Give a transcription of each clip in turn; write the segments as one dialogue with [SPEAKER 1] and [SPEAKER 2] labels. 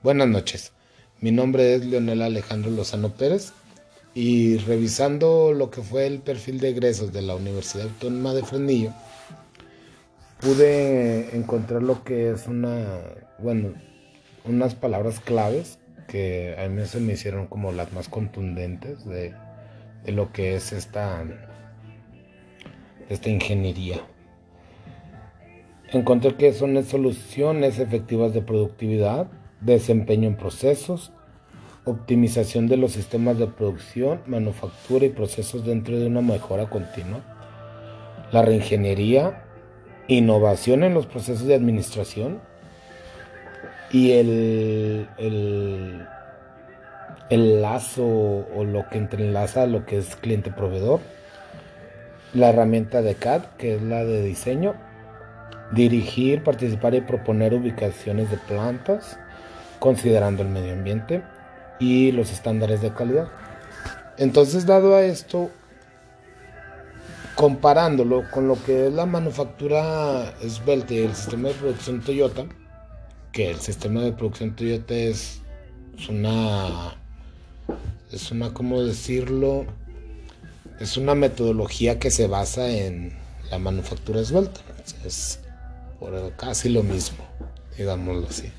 [SPEAKER 1] Buenas noches. Mi nombre es Leonel Alejandro Lozano Pérez y revisando lo que fue el perfil de egresos de la Universidad Autónoma de Fresnillo, pude encontrar lo que es una, bueno, unas palabras claves que a mí se me hicieron como las más contundentes de, de lo que es esta, esta ingeniería. Encontré que son soluciones efectivas de productividad, desempeño en procesos, optimización de los sistemas de producción, manufactura y procesos dentro de una mejora continua, la reingeniería, innovación en los procesos de administración y el, el, el lazo o lo que entrelaza lo que es cliente-proveedor, la herramienta de CAD, que es la de diseño, dirigir, participar y proponer ubicaciones de plantas, considerando el medio ambiente y los estándares de calidad. Entonces, dado a esto, comparándolo con lo que es la manufactura esbelta y el sistema de producción Toyota, que el sistema de producción Toyota es, una, es una, ¿cómo decirlo? Es una metodología que se basa en la manufactura esbelta. Es casi lo mismo, digámoslo así.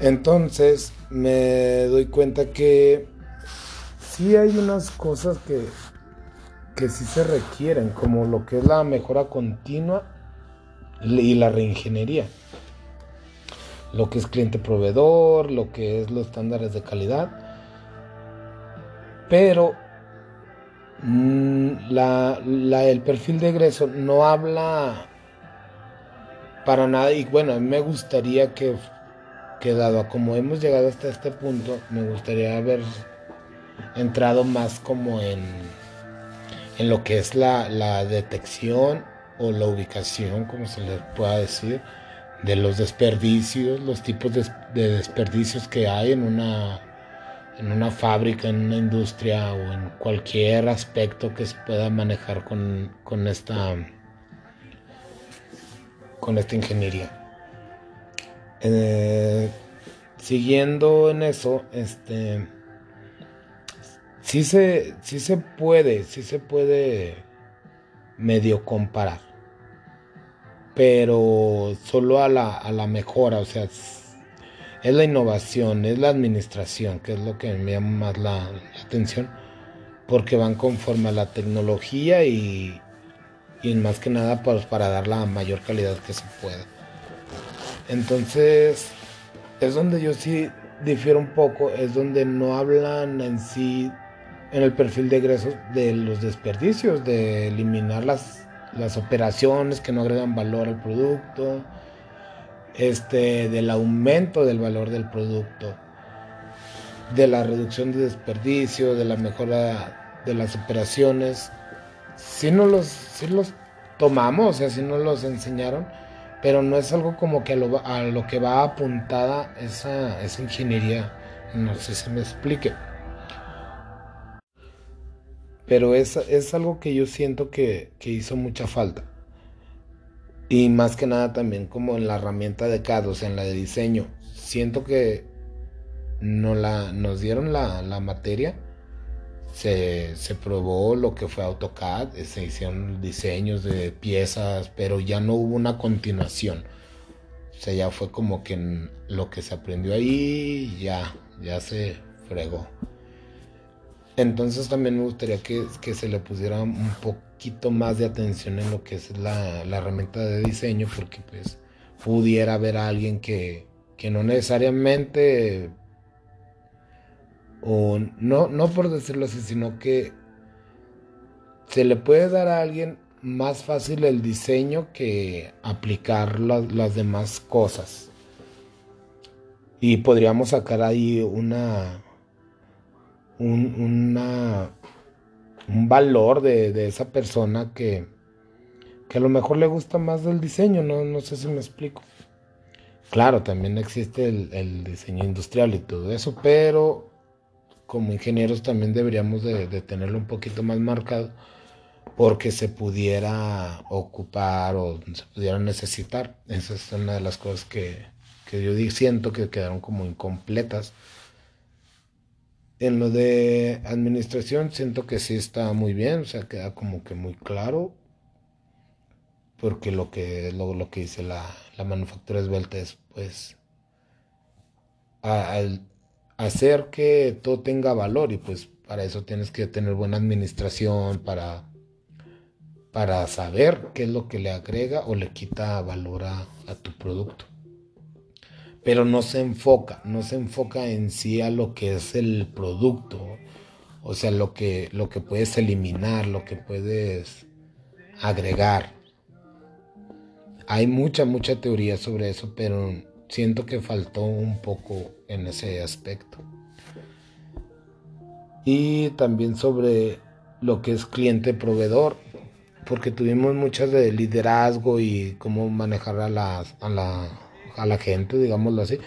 [SPEAKER 1] Entonces me doy cuenta que sí hay unas cosas que, que sí se requieren, como lo que es la mejora continua y la reingeniería. Lo que es cliente proveedor, lo que es los estándares de calidad. Pero mm, la, el perfil de egreso no habla para nada y bueno, me gustaría que quedado a como hemos llegado hasta este punto, me gustaría haber entrado más como en, en lo que es la, detección o la ubicación, como se le pueda decir, de los desperdicios, los tipos de, desperdicios que hay en una, en una fábrica, en una industria o en cualquier aspecto que se pueda manejar con, con esta con esta ingeniería. Eh, siguiendo en eso, este, sí se, sí se puede, sí se puede medio comparar, pero solo a la, a la mejora, o sea, es, la innovación, es la administración, que es lo que me llama más la, atención, porque van conforme a la tecnología y, y más que nada pues, para dar la mayor calidad que se pueda. Entonces, es donde yo sí difiero un poco, es donde no hablan en sí, en el perfil de egresos, de los desperdicios, de eliminar las, las operaciones que no agregan valor al producto, este, del aumento del valor del producto, de la reducción de desperdicio, de la mejora de las operaciones. Si no los, si los tomamos, o sea, si no los enseñaron, pero no es algo como que a lo, que va apuntada esa, esa ingeniería. No sé si me explique. Pero es, es algo que yo siento que, hizo mucha falta. Y más que nada también como en la herramienta de CAD, o sea, en la de diseño. Siento que no la, nos dieron la, la materia se, probó lo que fue AutoCAD, se hicieron diseños de piezas, pero ya no hubo una continuación. O sea, ya fue como que lo que se aprendió ahí ya, ya se fregó. Entonces también me gustaría que, se le pusiera un poquito más de atención en lo que es la, la herramienta de diseño, porque pues pudiera haber a alguien que, que no necesariamente no, no por decirlo así, sino que se le puede dar a alguien más fácil el diseño que aplicar las, demás cosas. Y podríamos sacar ahí una, un, una, un valor de, esa persona que, que a lo mejor le gusta más del diseño, no, no sé si me explico. Claro, también existe el diseño industrial y todo eso, pero como ingenieros también deberíamos de, tenerlo un poquito más marcado porque se pudiera ocupar o se pudiera necesitar. Esa es una de las cosas que, que yo siento que quedaron como incompletas. En lo de administración siento que sí está muy bien, o sea, queda como que muy claro, porque lo que, lo, lo que dice la, la manufactura esbelta es pues al hacer que todo tenga valor y pues para eso tienes que tener buena administración, para, para saber qué es lo que le agrega o le quita valor a, a tu producto pero no se enfoca, no se enfoca en sí a lo que es el producto, o sea, lo que, lo que puedes eliminar, lo que puedes agregar. Hay mucha, mucha teoría sobre eso, pero siento que faltó un poco en ese aspecto. Y también sobre lo que es cliente-proveedor, porque tuvimos muchas de liderazgo y cómo manejar a, a la a la gente, digámoslo así,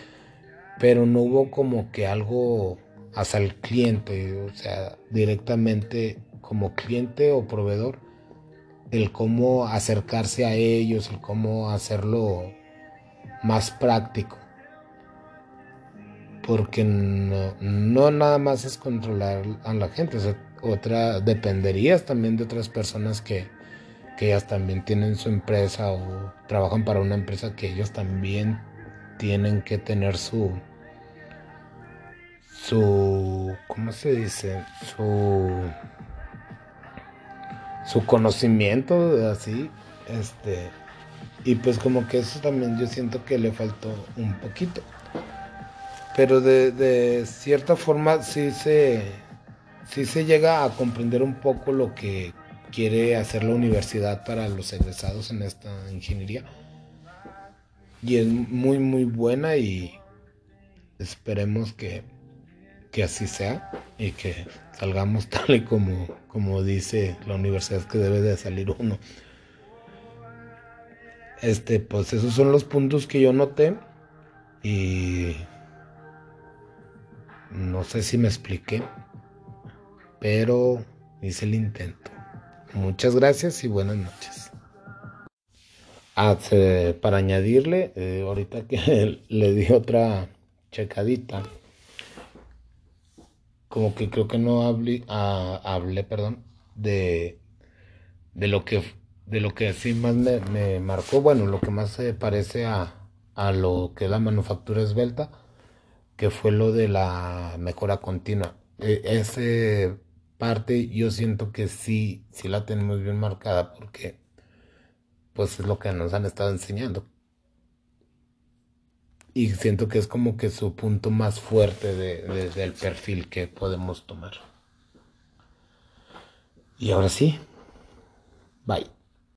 [SPEAKER 1] pero no hubo como que algo hacia el cliente, o sea, directamente como cliente o proveedor, el cómo acercarse a ellos, el cómo hacerlo más práctico. Porque no, nada más es controlar a la gente, otra dependerías también de otras personas que, que ellas también tienen su empresa o trabajan para una empresa que ellos también tienen que tener su su ¿cómo se dice? su su conocimiento así este y pues como que eso también yo siento que le faltó un poquito pero de, cierta forma sí se sí se llega a comprender un poco lo que quiere hacer la universidad para los egresados en esta ingeniería. Y es muy, muy buena y esperemos que, que así sea y que salgamos tal y como, como dice la universidad que debe de salir uno. Este, pues esos son los puntos que yo noté y no sé si me expliqué, pero hice el intento. Muchas gracias y buenas noches. Ah, para añadirle, eh, ahorita que le di otra checadita, como que creo que no ah, hablé perdón, de, de lo que de lo que así más me, marcó, bueno, lo que más se parece a, a lo que es la manufactura esbelta, que fue lo de la mejora continua. E, ese parte yo siento que sí, sí la tenemos bien marcada porque pues es lo que nos han estado enseñando. Y siento que es como que su punto más fuerte de, del perfil que podemos tomar. Y ahora sí, bye.